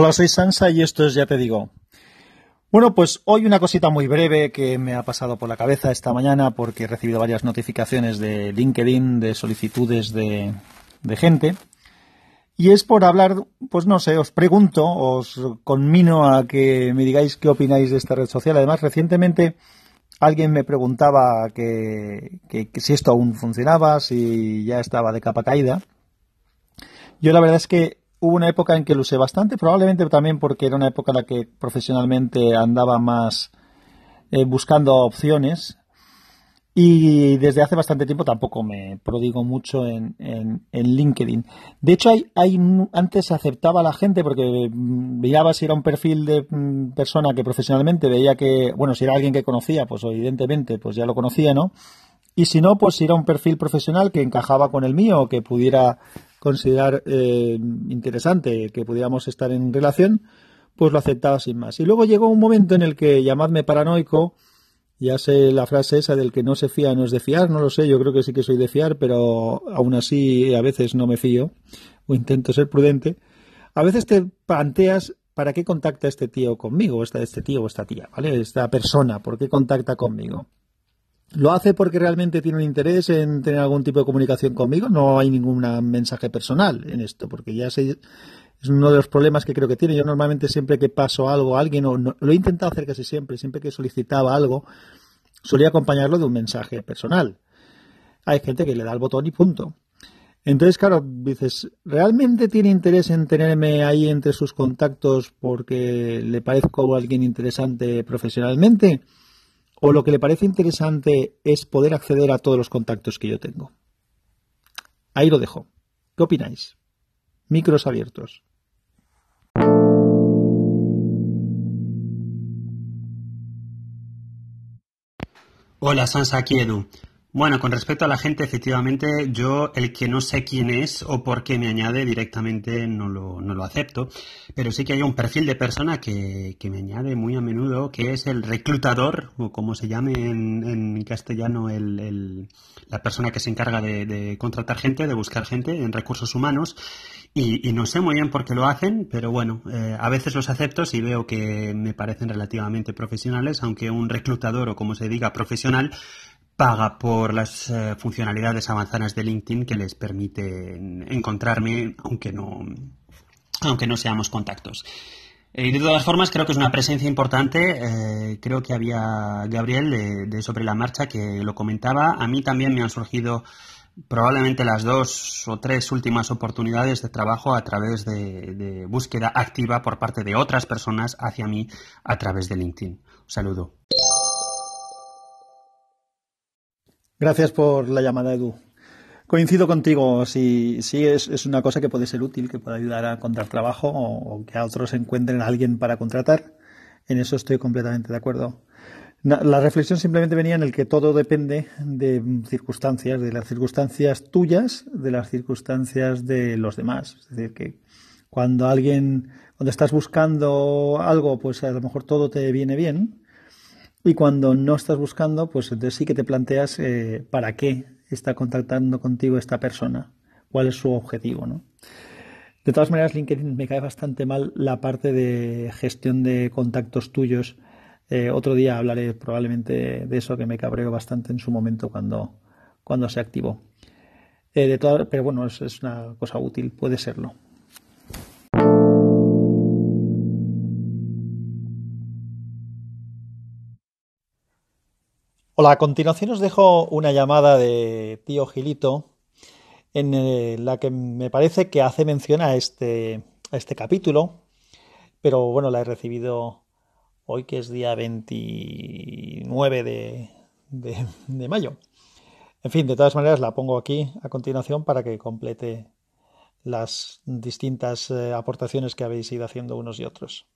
Hola, soy Sansa y esto es Ya Te Digo. Bueno, pues hoy una cosita muy breve que me ha pasado por la cabeza esta mañana porque he recibido varias notificaciones de LinkedIn de solicitudes de, gente. Y es por hablar, pues no sé, os pregunto, os conmino a que me digáis qué opináis de esta red social. Además, recientemente alguien me preguntaba que si esto aún funcionaba, si ya estaba de capa caída. Yo la verdad es que hubo una época en que lo usé bastante, probablemente también porque era una época en la que profesionalmente andaba más eh, buscando opciones y desde hace bastante tiempo tampoco me prodigo mucho en, en, LinkedIn. De hecho, hay, hay, antes aceptaba a la gente porque veía si era un perfil de mm, persona que profesionalmente veía que, bueno, si era alguien que conocía, pues evidentemente pues ya lo conocía, ¿no? Y si no, pues si era un perfil profesional que encajaba con el mío que pudiera considerar eh, interesante que pudiéramos estar en relación, pues lo aceptaba sin más. Y luego llegó un momento en el que llamadme paranoico, ya sé la frase esa del que no se fía no es de fiar, no lo sé, yo creo que sí que soy de fiar, pero aún así a veces no me fío o intento ser prudente. A veces te planteas para qué contacta este tío conmigo, este, este tío o esta tía, ¿vale? Esta persona, ¿por qué contacta conmigo? ¿Lo hace porque realmente tiene un interés en tener algún tipo de comunicación conmigo? No hay ningún mensaje personal en esto, porque ya sé, es uno de los problemas que creo que tiene. Yo normalmente siempre que paso algo a alguien, o lo he intentado hacer casi siempre, siempre que solicitaba algo, solía acompañarlo de un mensaje personal. Hay gente que le da el botón y punto. Entonces, claro, dices, ¿realmente tiene interés en tenerme ahí entre sus contactos porque le parezco alguien interesante profesionalmente? O lo que le parece interesante es poder acceder a todos los contactos que yo tengo. Ahí lo dejo. ¿Qué opináis? Micros abiertos. Hola, Sansa. Bueno, con respecto a la gente, efectivamente, yo el que no sé quién es o por qué me añade directamente no lo, no lo acepto, pero sí que hay un perfil de persona que, que, me añade muy a menudo, que es el reclutador, o como se llame en, en castellano, el, el, la persona que se encarga de, contratar gente, de buscar gente en recursos humanos, y, y, no sé muy bien por qué lo hacen, pero bueno, eh, a veces los acepto si veo que me parecen relativamente profesionales, aunque un reclutador o como se diga profesional paga por las eh, funcionalidades avanzadas de LinkedIn que les permiten encontrarme, aunque no, aunque no seamos contactos. Y de todas formas, creo que es una presencia importante. Eh, creo que había Gabriel de, Sobre la Marcha que lo comentaba. A mí también me han surgido probablemente las dos o tres últimas oportunidades de trabajo a través de, de búsqueda activa por parte de otras personas hacia mí a través de LinkedIn. Un saludo. Gracias por la llamada, Edu. Coincido contigo, si, sí es, una cosa que puede ser útil, que puede ayudar a encontrar trabajo o, que a otros encuentren a alguien para contratar. En eso estoy completamente de acuerdo. La reflexión simplemente venía en el que todo depende de circunstancias, de las circunstancias tuyas, de las circunstancias de los demás. Es decir, que cuando alguien, cuando estás buscando algo, pues a lo mejor todo te viene bien, y cuando no estás buscando, pues entonces sí que te planteas eh, para qué está contactando contigo esta persona, cuál es su objetivo, ¿no? De todas maneras, LinkedIn me cae bastante mal la parte de gestión de contactos tuyos. Eh, otro día hablaré probablemente de eso que me cabreo bastante en su momento cuando, cuando se activó. Eh, de pero bueno, es una cosa útil, puede serlo. Hola, a continuación os dejo una llamada de tío Gilito en eh, la que me parece que hace mención a este, este capítulo, pero bueno, la he recibido hoy que es día 29 de, de mayo. En fin, de todas maneras la pongo aquí a continuación para que complete las distintas eh, aportaciones que habéis ido haciendo unos y otros.